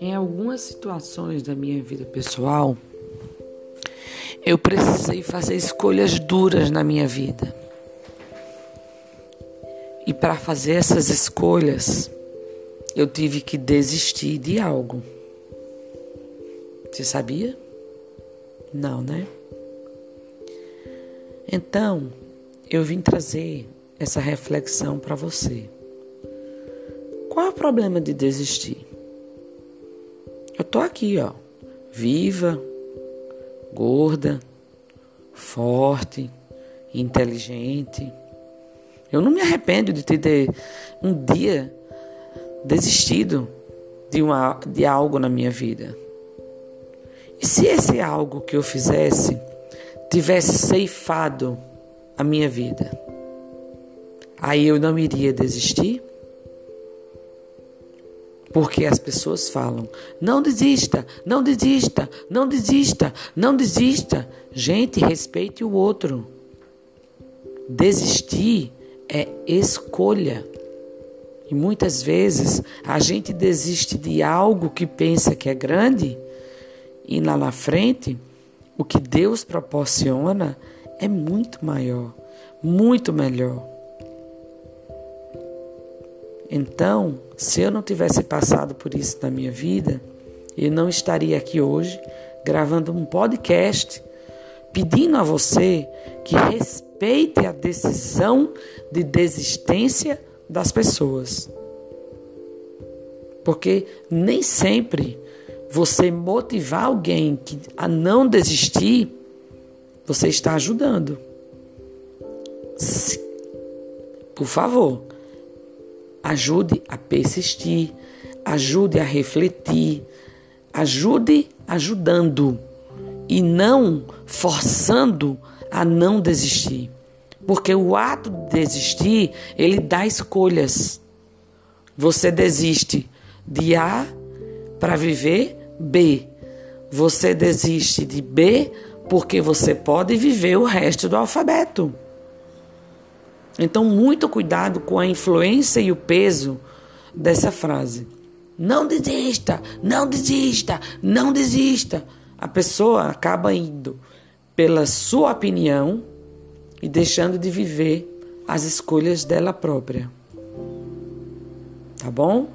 Em algumas situações da minha vida pessoal, eu precisei fazer escolhas duras na minha vida. E para fazer essas escolhas, eu tive que desistir de algo. Você sabia? Não, né? Então, eu vim trazer essa reflexão para você. Qual é o problema de desistir? Eu tô aqui, ó, viva, gorda, forte, inteligente. Eu não me arrependo de ter um dia desistido de, uma, de algo na minha vida. E se esse algo que eu fizesse tivesse ceifado a minha vida, aí eu não iria desistir? Porque as pessoas falam: não desista, não desista, não desista, não desista. Gente, respeite o outro. Desistir é escolha. E muitas vezes a gente desiste de algo que pensa que é grande e lá na frente o que Deus proporciona é muito maior, muito melhor. Então, se eu não tivesse passado por isso na minha vida, eu não estaria aqui hoje gravando um podcast pedindo a você que respeite a decisão de desistência das pessoas. Porque nem sempre você motivar alguém a não desistir, você está ajudando. Por favor, Ajude a persistir, ajude a refletir, ajude ajudando e não forçando a não desistir. Porque o ato de desistir, ele dá escolhas. Você desiste de A para viver B. Você desiste de B porque você pode viver o resto do alfabeto. Então, muito cuidado com a influência e o peso dessa frase. Não desista, não desista, não desista. A pessoa acaba indo pela sua opinião e deixando de viver as escolhas dela própria. Tá bom?